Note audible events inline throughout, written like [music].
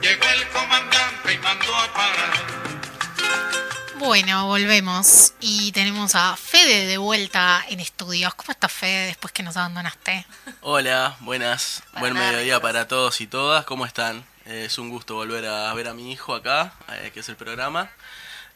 Llegó el comandante y mandó a parar. Bueno, volvemos y tenemos a Fede de vuelta en estudios. ¿Cómo estás, Fede, después que nos abandonaste? Hola, buenas, buen mediodía para todos y todas, ¿cómo están? Eh, es un gusto volver a ver a mi hijo acá, eh, que es el programa.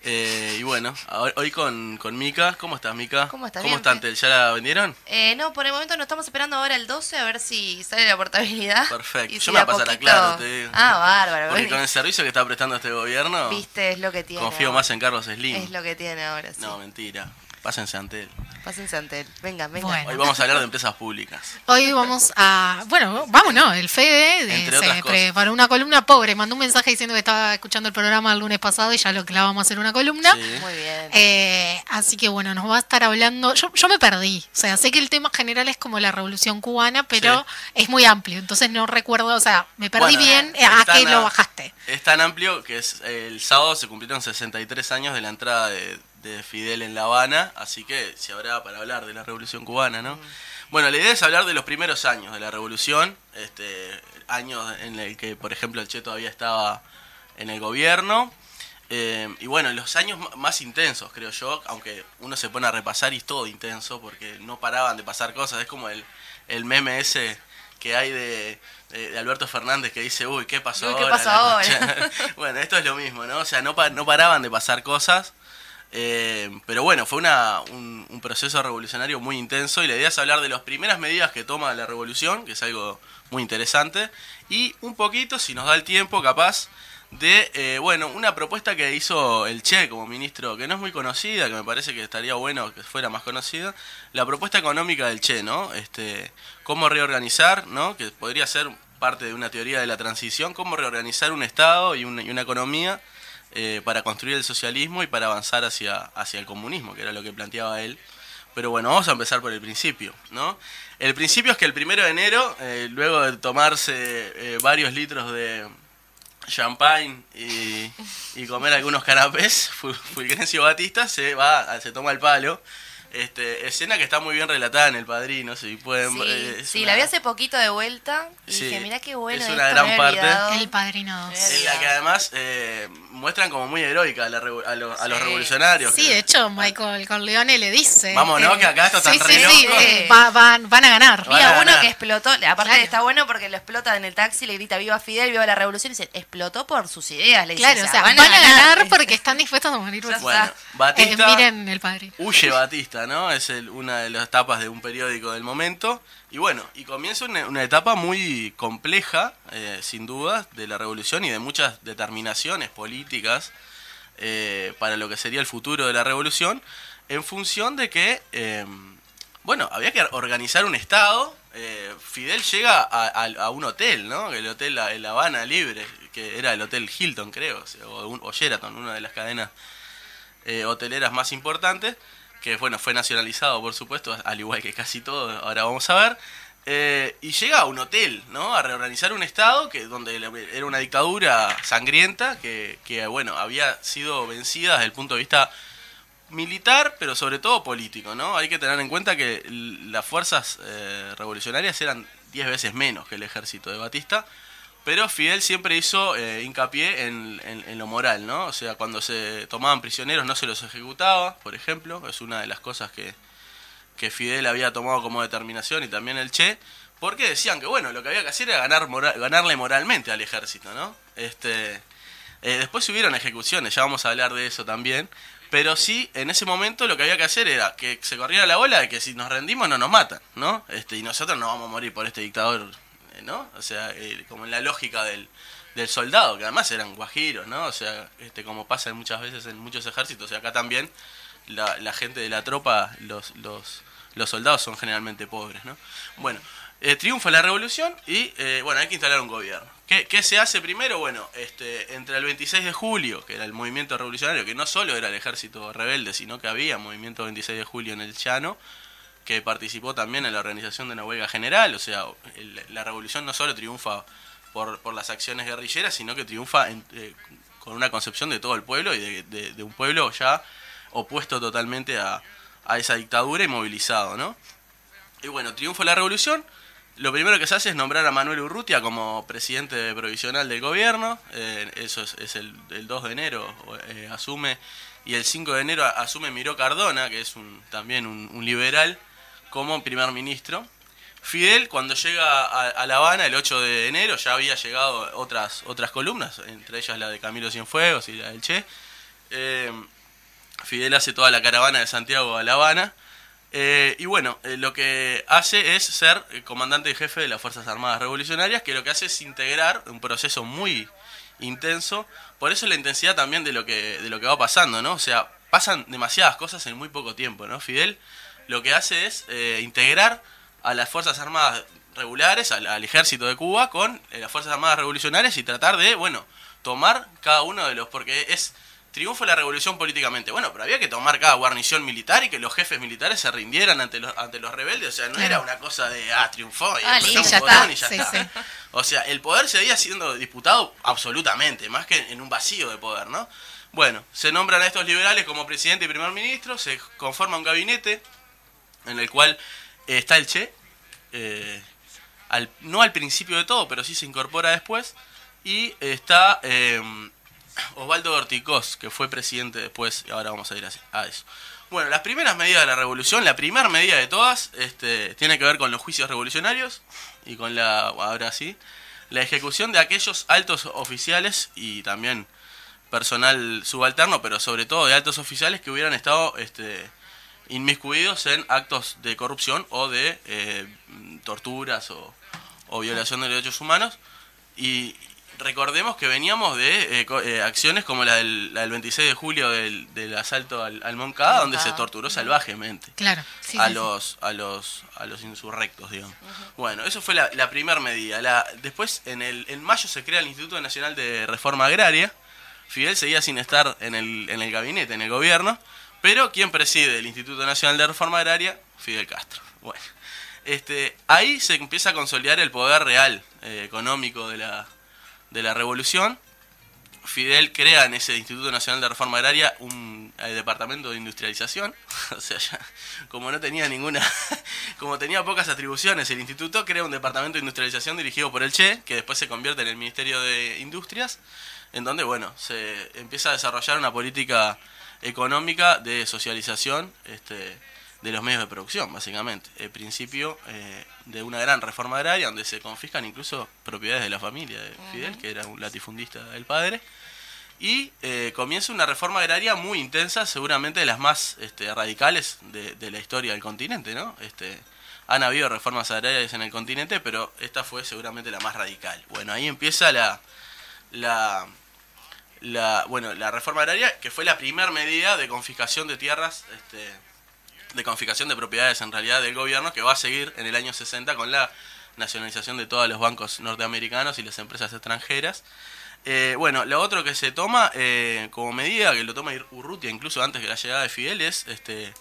Eh, y bueno, hoy con, con Mica. ¿Cómo estás, Mica? ¿Cómo estás? ¿Cómo están? Fe. ¿Te- ¿Ya la vendieron? Eh, no, por el momento nos estamos esperando ahora el 12 a ver si sale la portabilidad. Perfecto. Y Yo si me voy a pasar a poquito- Claro, te digo. Ah, bárbaro. Porque con el servicio que está prestando este gobierno, Viste, es lo que tiene. confío ahora. más en Carlos Slim. Es lo que tiene ahora, sí. No, mentira. Pásense ante él. Pásense ante él. Vengan. Bueno. Hoy vamos a hablar de empresas públicas. Hoy vamos a. Bueno, vamos, ¿no? El Fede de- Entre otras se cosas. preparó una columna pobre. Mandó un mensaje diciendo que estaba escuchando el programa el lunes pasado y ya lo clavamos a hacer una columna. Sí. Muy bien. Eh, así que bueno, nos va a estar hablando. Yo, yo me perdí. O sea, sé que el tema general es como la revolución cubana, pero es muy amplio. Entonces no recuerdo. O sea, me perdí Bueno, bien eh, a tan que lo bajaste. Es tan amplio que es, el sábado se cumplieron 63 años de la entrada de, de Fidel en La Habana, así que se habrá para hablar de la Revolución Cubana, ¿no? Bueno, la idea es hablar de los primeros años de la Revolución, este, años en el que, por ejemplo, el Che todavía estaba en el gobierno. eh, y bueno, los años más intensos, creo yo, aunque uno se pone a repasar y es todo intenso, porque no paraban de pasar cosas, es como el, el meme ese que hay de, de- de Alberto Fernández que dice, uy, ¿qué pasó Uy, ¿qué ahora? pasó ahora? concha". [laughs] bueno, esto es lo mismo, ¿no? O sea, no, pa- no paraban de pasar cosas. Eh, pero bueno, fue una, un, proceso revolucionario muy intenso y la idea es hablar de las primeras medidas que toma la revolución, que es algo muy interesante, y un poquito, si nos da el tiempo, capaz, de, eh, bueno, una propuesta que hizo el Che como ministro, que no es muy conocida, que me parece que estaría bueno que fuera más conocida, la propuesta económica del Che, ¿no? Este, cómo reorganizar, ¿no? Que podría ser parte de una teoría de la transición, cómo reorganizar un Estado y una, y una economía eh, para construir el socialismo y para avanzar hacia, hacia el comunismo, que era lo que planteaba él. Pero bueno, vamos a empezar por el principio, ¿no? El principio es que el primero de enero, eh, luego de tomarse eh, varios litros de champagne y, y comer algunos canapés, Fu- Fulgencio Batista se va, se toma el palo. Este, escena que está muy bien relatada en El Padrino, si pueden... Sí, eh, es sí una- la vi hace poquito de vuelta y Sí, dije, mirá qué bueno es una esto, gran parte. El Padrino 2. Eh, En la que además eh, muestran como muy heroica a, la revo- a los, a los Sí. revolucionarios. Sí, que- de hecho, Michael Corleone le dice. Vamos, ¿no? Que acá esto sí, están sí, re sí, locos. eh, va- van, van a ganar. Van a Había uno ganar. que explotó, aparte Claro. está bueno porque lo explota en el taxi, le grita viva Fidel, viva la revolución, y dice, explotó por sus ideas, le dice, Claro, o sea, van, a ganar [laughs] porque están dispuestos a morir. Bueno, está. Batista Eh, miren el Padrino. huye Batista, Es una de las tapas de un periódico del momento. Y bueno, y comienza una, etapa muy compleja, eh, sin duda, de la revolución y de muchas determinaciones políticas eh, para lo que sería el futuro de la revolución, en función de que, eh, bueno, había que organizar un Estado. Fidel llega a, un hotel, ¿no? El hotel La, La Habana Libre, que era el Hotel Hilton, creo, o un- o Sheraton, una de las cadenas eh, hoteleras más importantes, que bueno, fue nacionalizado por supuesto, al igual que casi todo, ahora vamos a ver. Eh, y llega a un hotel, ¿no? A reorganizar un estado que donde era una dictadura sangrienta que, que, bueno, había sido vencida desde el punto de vista militar, pero sobre todo político, ¿no? Hay que tener en cuenta que las fuerzas eh, revolucionarias eran 10 veces menos que el ejército de Batista, pero Fidel siempre hizo eh, hincapié en, en- lo moral, ¿no? O sea, cuando se tomaban prisioneros no se los ejecutaba, por ejemplo, es una de las cosas que, que Fidel había tomado como determinación y también el Che, porque decían que, bueno, lo que había que hacer era ganar mora- ganarle moralmente al ejército, ¿no? Este, eh, después hubieron ejecuciones, ya vamos a hablar de eso también, pero sí, en ese momento lo que había que hacer era que se corriera la bola de que si nos rendimos no nos matan, ¿no? Este, y nosotros no vamos a morir por este dictador, ¿no? O sea, eh, como en la lógica del, del soldado, que además eran guajiros, ¿no? O sea, este, como pasa muchas veces en muchos ejércitos, y acá también la, la gente de la tropa, los, los, los soldados son generalmente pobres, ¿no? Bueno, eh, triunfa la revolución y, eh, bueno, hay que instalar un gobierno. ¿Qué, qué se hace primero? Bueno, este, entre el 26 de julio, que era el movimiento revolucionario, que no solo era el ejército rebelde, sino que había movimiento 26 de julio en el Llano, que participó también en la organización de una huelga general, o sea, el- la revolución no solo triunfa por, por las acciones guerrilleras, sino que triunfa en- eh, con una concepción de todo el pueblo y de, de- un pueblo ya opuesto totalmente a, a esa dictadura y movilizado, ¿no? Y bueno, triunfa la revolución lo primero que se hace es nombrar a Manuel Urrutia como presidente provisional del gobierno. eh, eso es, es el, el 2 de enero, eh, asume. Y el 5 de enero asume Miró Cardona, que es un, también un liberal, como primer ministro. Fidel, cuando llega a, La Habana el 8 de enero, ya había llegado otras, otras columnas, entre ellas la de Camilo Cienfuegos y la del Che. Eh, Fidel hace toda la caravana de Santiago a La Habana. Eh, y bueno, eh, lo que hace es ser comandante y jefe de las Fuerzas Armadas Revolucionarias, que lo que hace es integrar un proceso muy intenso. Por eso la intensidad también de lo que, de lo que va pasando, ¿no? O sea, pasan demasiadas cosas en muy poco tiempo, ¿no? Fidel lo que hace es eh, integrar a las Fuerzas Armadas regulares, al, al ejército de Cuba, con eh, las Fuerzas Armadas Revolucionarias y tratar de, bueno, tomar cada uno de los... porque es triunfo de la revolución políticamente. Bueno, pero había que tomar cada guarnición militar y que los jefes militares se rindieran ante los, ante los rebeldes. O sea, no era una cosa de, ah, triunfó y Ah, ya está. y ya Sí, está. sí. O sea, el poder seguía siendo disputado absolutamente, más que en un vacío de poder, ¿no? Bueno, se nombran a estos liberales como presidente y primer ministro, se conforma un gabinete en el cual eh, está el Che, eh, no al principio de todo, pero sí se incorpora después, y está eh, Osvaldo Orticós, que fue presidente después, y ahora vamos a ir así- a eso. Bueno, las primeras medidas de la revolución, la primera medida de todas, este, tiene que ver con los juicios revolucionarios y con la, ahora sí, la ejecución de aquellos altos oficiales y también personal subalterno, pero sobre todo de altos oficiales que hubieran estado este, inmiscuidos en actos de corrupción o de eh, torturas o, o violación de derechos humanos. Y recordemos que veníamos de eh, eh, acciones como la del, la del 26 de julio del, del asalto al, al Moncada, donde se torturó salvajemente Claro. sí, a sí, sí. los a los a los insurrectos digamos bueno eso fue la, la primera medida la después en el en mayo se crea el Instituto Nacional de Reforma Agraria Fidel seguía sin estar en el en el gabinete en el gobierno pero quien preside el Instituto Nacional de Reforma Agraria Fidel Castro. Bueno este ahí se empieza a consolidar el poder real eh, económico de la de la revolución. Fidel crea en ese Instituto Nacional de Reforma Agraria un eh, departamento de industrialización, [laughs] o sea, ya, como no tenía ninguna, [laughs] como tenía pocas atribuciones el instituto, crea un departamento de industrialización dirigido por el Che, que después se convierte en el Ministerio de Industrias, en donde, bueno, se empieza a desarrollar una política económica de socialización este, de los medios de producción, básicamente. El principio eh, de una gran reforma agraria donde se confiscan incluso propiedades de la familia de Fidel, que era un latifundista del padre. Y eh, comienza una reforma agraria muy intensa, seguramente de las más este, radicales de, de la historia del continente, ¿no? Este, han habido reformas agrarias en el continente, pero esta fue seguramente la más radical. Bueno, ahí empieza la, la, la, bueno, la reforma agraria, que fue la primera medida de confiscación de tierras, este, de confiscación de propiedades en realidad del gobierno, que va a seguir en el año 60 con la nacionalización de todos los bancos norteamericanos y las empresas extranjeras. Eh, bueno, lo otro que se toma eh, como medida, que lo toma Urrutia incluso antes de la llegada de Fidel, es este,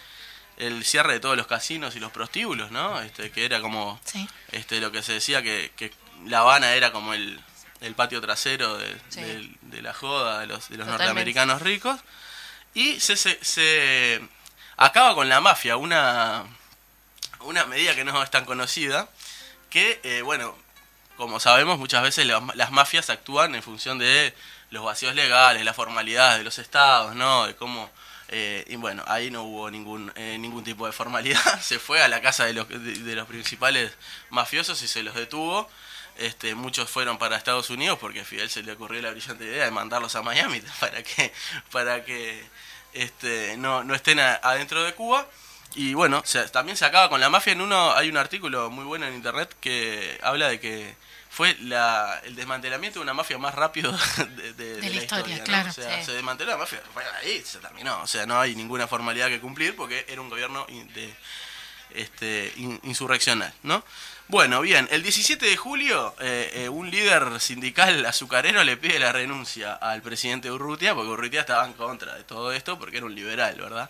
el cierre de todos los casinos y los prostíbulos, ¿no? Este, que era como Sí. este, lo que se decía que, que La Habana era como el, el patio trasero de, Sí. del- de la joda de los, de los norteamericanos ricos. Y se, se, se acaba con la mafia, una, una medida que no es tan conocida, que, eh, bueno, como sabemos, muchas veces la- las mafias actúan en función de los vacíos legales, las formalidades de los estados, ¿no? De cómo... eh, y bueno, ahí no hubo ningún eh, ningún tipo de formalidad. [laughs] Se fue a la casa de los, de, de los principales mafiosos y se los detuvo. Este, muchos fueron para Estados Unidos porque a Fidel se le ocurrió la brillante idea de mandarlos a Miami [laughs] para que para que este, no, no estén a- adentro de Cuba. Y bueno, se- también se acaba con la mafia. En uno hay un artículo muy bueno en internet que habla de que fue la, el desmantelamiento de una mafia más rápido [laughs] de, de- de la la, historia, historia. ¿no? claro. O sea, Sí. se desmanteló la mafia, bueno, ahí se terminó. O sea, no hay ninguna formalidad que cumplir porque era un gobierno de, este, in- insurreccional, ¿no? Bueno, bien, el 17 de julio eh, eh, un líder sindical azucarero le pide la renuncia al presidente Urrutia, porque Urrutia estaba en contra de todo esto, porque era un liberal, ¿verdad?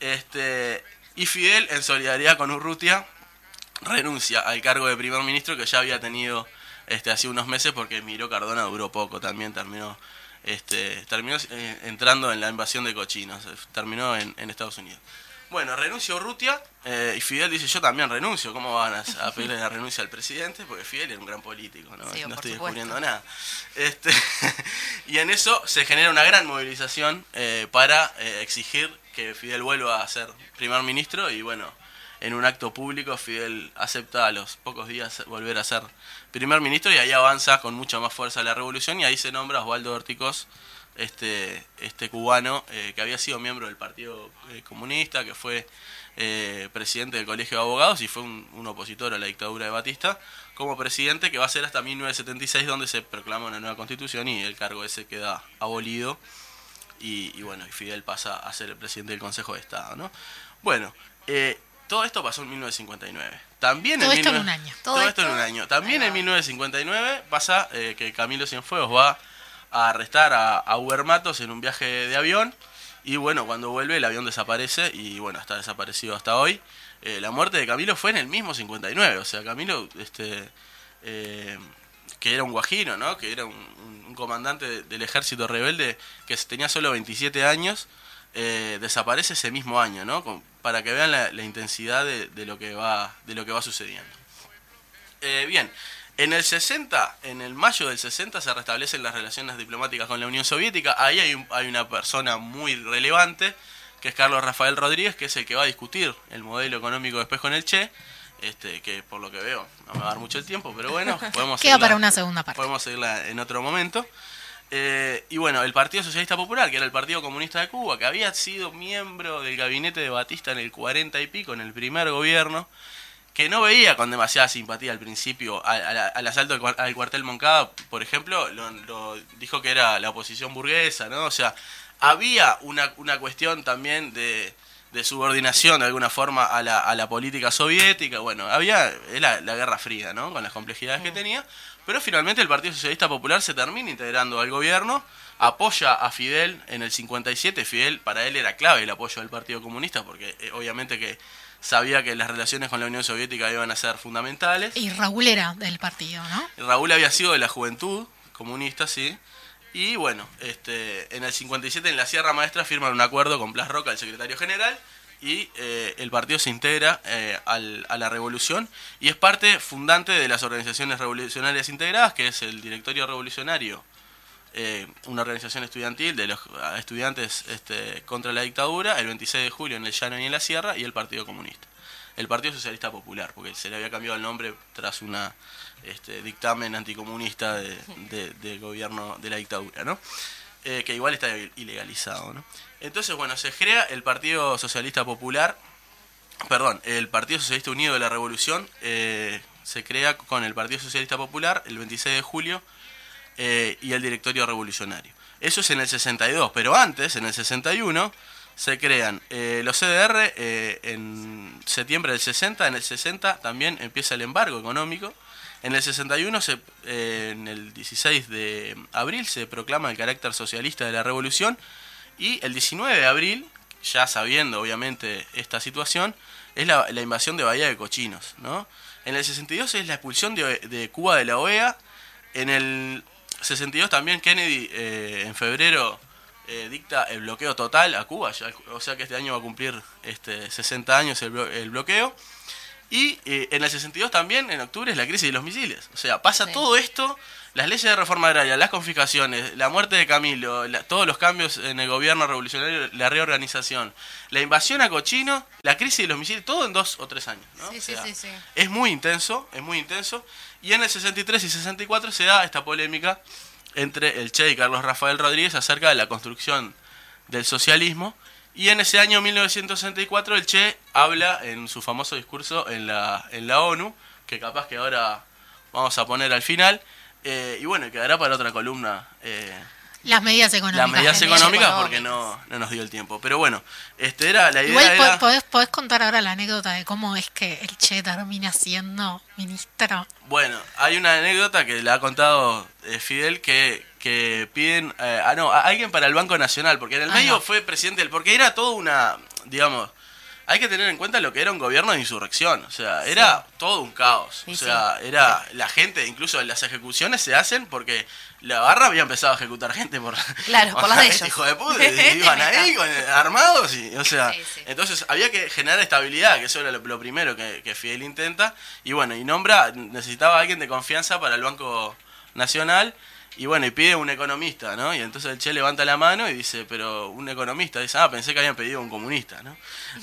Este, y Fidel, en solidaridad con Urrutia, renuncia al cargo de primer ministro que ya había tenido este, hace unos meses, porque Miró Cardona duró poco, también terminó, este, terminó eh, entrando en la invasión de cochinos, terminó en Estados Unidos. Bueno, renunció Urrutia eh, y Fidel dice, yo también renuncio. ¿Cómo van a, a pedirle la renuncia al presidente? Porque Fidel era un gran político, ¿no? Sí, no estoy supuesto. descubriendo nada. Este, [laughs] y en eso se genera una gran movilización eh, para eh, exigir que Fidel vuelva a ser primer ministro y bueno, en un acto público Fidel acepta a los pocos días volver a ser primer ministro y ahí avanza con mucha más fuerza la revolución y ahí se nombra Osvaldo Orticos, este, este cubano eh, que había sido miembro del Partido eh, Comunista, que fue eh, presidente del Colegio de Abogados y fue un, un opositor a la dictadura de Batista, como presidente que va a ser hasta 1976 donde se proclama una nueva constitución y el cargo ese queda abolido y, y bueno, y Fidel pasa a ser el presidente del Consejo de Estado, ¿no? Bueno, eh, todo esto pasó en 1959. También Todo en esto en 19 un año. Todo, Todo esto en un año. También en va. 1959 pasa eh, que Camilo Cienfuegos va a arrestar a, a Huber Matos en un viaje de avión y bueno, cuando vuelve el avión desaparece y bueno, está desaparecido hasta hoy. Eh, la muerte de Camilo fue en el mismo 59, o sea, Camilo, este, eh, que era un guajiro, ¿no? Que era un, comandante de- del ejército rebelde que tenía solo 27 años, eh, desaparece ese mismo año, ¿no? Para que vean la, intensidad de, de lo que va, de lo que va sucediendo. Bien, en el 60, en el mayo del 60 se restablecen las relaciones diplomáticas con la Unión Soviética. Ahí hay, un- hay una persona muy relevante, que es Carlos Rafael Rodríguez, que es el que va a discutir el modelo económico después con el Che. Este, que por lo que veo no me va a dar mucho el tiempo, pero bueno, [laughs] podemos Queda seguirla- para una segunda parte. Podemos seguirla en otro momento. Eh, y bueno, el Partido Socialista Popular, que era el Partido Comunista de Cuba, que había sido miembro del gabinete de Batista en el 40 y pico, en el primer gobierno, que no veía con demasiada simpatía al principio al, al- al asalto al, cuar- al cuartel Moncada, por ejemplo, lo, lo dijo que era la oposición burguesa, ¿no? O sea, había una, una cuestión también de, de subordinación de alguna forma a la, a la política soviética, bueno, había era la Guerra Fría, ¿no? Con las complejidades que tenía, pero finalmente el Partido Socialista Popular se termina integrando al gobierno, apoya a Fidel en el 57, Fidel para él era clave el apoyo del Partido Comunista, porque eh, obviamente que sabía que las relaciones con la Unión Soviética iban a ser fundamentales. Y Raúl era del partido, ¿no? Raúl había sido de la juventud comunista, sí. Y bueno, este, en el 57 en la Sierra Maestra firman un acuerdo con Blas Roca, el secretario general, y eh, el partido se integra eh, al- a la revolución y es parte fundante de las organizaciones revolucionarias integradas, que es el Directorio Revolucionario, eh, una organización estudiantil de los estudiantes este, contra la dictadura, el 26 de julio en el Llano y en la Sierra, y el Partido Comunista. El Partido Socialista Popular, porque se le había cambiado el nombre tras una este, dictamen anticomunista de- de- del gobierno de la dictadura, ¿no? Eh, que igual está ilegalizado, ¿no? Entonces, bueno, se crea el Partido Socialista Popular, perdón, el Partido Socialista Unido de la Revolución, eh, se crea con el Partido Socialista Popular el 26 de julio eh, y el Directorio Revolucionario. Eso es en el 62, pero antes, en el 61, se crean eh, los CDR eh, en septiembre del 60, en el 60 también empieza el embargo económico, en el 61, se, en el 16 de abril, se proclama el carácter socialista de la revolución y el 19 de abril, ya sabiendo obviamente esta situación, es la, la invasión de Bahía de Cochinos. ¿no? En el 62 es la expulsión de, de Cuba de la OEA. En el 62 también Kennedy eh, en febrero eh, dicta el bloqueo total a Cuba, ya- o sea que este año va a cumplir este, 60 años el, blo- el bloqueo. Y eh, en el 62 también, en octubre, es la crisis de los misiles. O sea, pasa Sí. todo esto, las leyes de reforma agraria, las confiscaciones, la muerte de Camilo, la- todos los cambios en el gobierno revolucionario, la reorganización, la invasión a Cochino, la crisis de los misiles, todo en dos o tres años. ¿no? Sí, O sí, sea, sí, sí. Es muy intenso, es muy intenso. Y en el 63 y 64 se da esta polémica entre el Che y Carlos Rafael Rodríguez acerca de la construcción del socialismo. Y en ese año 1964 el Che habla en su famoso discurso en la, en la ONU, que capaz que ahora vamos a poner al final. Eh, y bueno, quedará para otra columna eh, Las medidas económicas. las medidas económicas porque no, no nos dio el tiempo. Pero bueno, este era la idea Igual era... podés, podés contar ahora la anécdota de cómo es que el Che termina siendo ministro. Bueno, hay una anécdota que le ha contado eh, Fidel que, que piden, eh, ah no, a alguien para el Banco Nacional, porque en el Ah, medio no. fue presidente, del- porque era todo una, digamos, hay que tener en cuenta lo que era un gobierno de insurrección. O sea, era todo un caos. Sí, o sea, sí. era la gente, incluso las ejecuciones se hacen porque la barra había empezado a ejecutar gente por. Claro, [laughs] por las de ellos. Hijo de puta, y [laughs] iban ahí con, armados y, o sea, entonces había que generar estabilidad, que eso era lo, lo primero que, que Fidel intenta. Y bueno, y nombra, necesitaba a alguien de confianza para el Banco Nacional. Y bueno, y pide un economista, ¿no? Y entonces el Che levanta la mano y dice, pero un economista. Dice, ah, pensé que habían pedido un comunista, ¿no?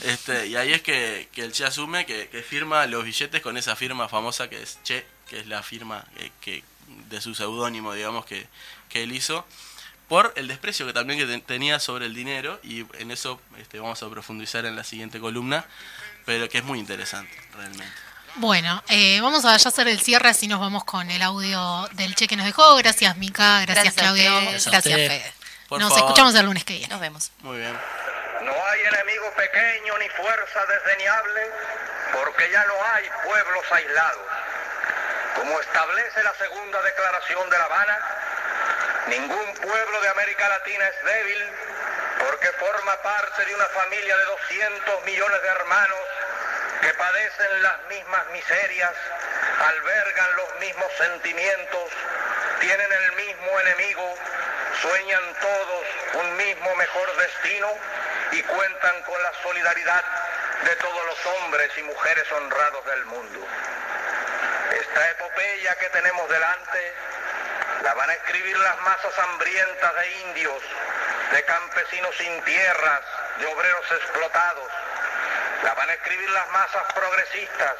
Este, y ahí es que, que el Che asume que, que firma los billetes con esa firma famosa que es Che, que es la firma que, que- de su seudónimo, digamos, que, que él hizo, por el desprecio que también que te- tenía sobre el dinero. Y en eso este, vamos a profundizar en la siguiente columna, pero que es muy interesante, realmente. Bueno, eh, vamos a ya hacer el cierre, así nos vamos con el audio del che que nos dejó. Gracias, Mica. Gracias, Gracias Claudio. Gracias. Fede. Por nos favor. escuchamos el lunes que viene. Nos vemos. Muy bien. No hay enemigo pequeño ni fuerza desdeñable, porque ya no hay pueblos aislados. Como establece la segunda declaración de La Habana, ningún pueblo de América Latina es débil, porque forma parte de una familia de 200 millones de hermanos que padecen las mismas miserias, albergan los mismos sentimientos, tienen el mismo enemigo, sueñan todos un mismo mejor destino y cuentan con la solidaridad de todos los hombres y mujeres honrados del mundo. Esta epopeya que tenemos delante la van a escribir las masas hambrientas de indios, de campesinos sin tierras, de obreros explotados. La van a escribir las masas progresistas,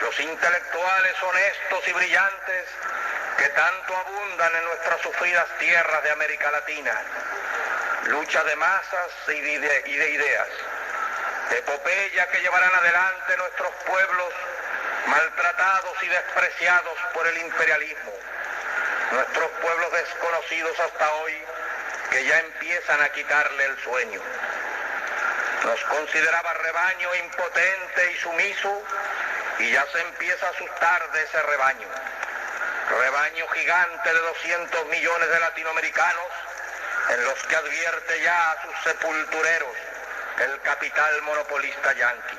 los intelectuales honestos y brillantes que tanto abundan en nuestras sufridas tierras de América Latina. Lucha de masas y de, y de ideas. Epopeya que llevarán adelante nuestros pueblos maltratados y despreciados por el imperialismo. Nuestros pueblos desconocidos hasta hoy que ya empiezan a quitarle el sueño. Nos consideraba rebaño impotente y sumiso y ya se empieza a asustar de ese rebaño. Rebaño gigante de 200 millones de latinoamericanos en los que advierte ya a sus sepultureros el capital monopolista yanqui.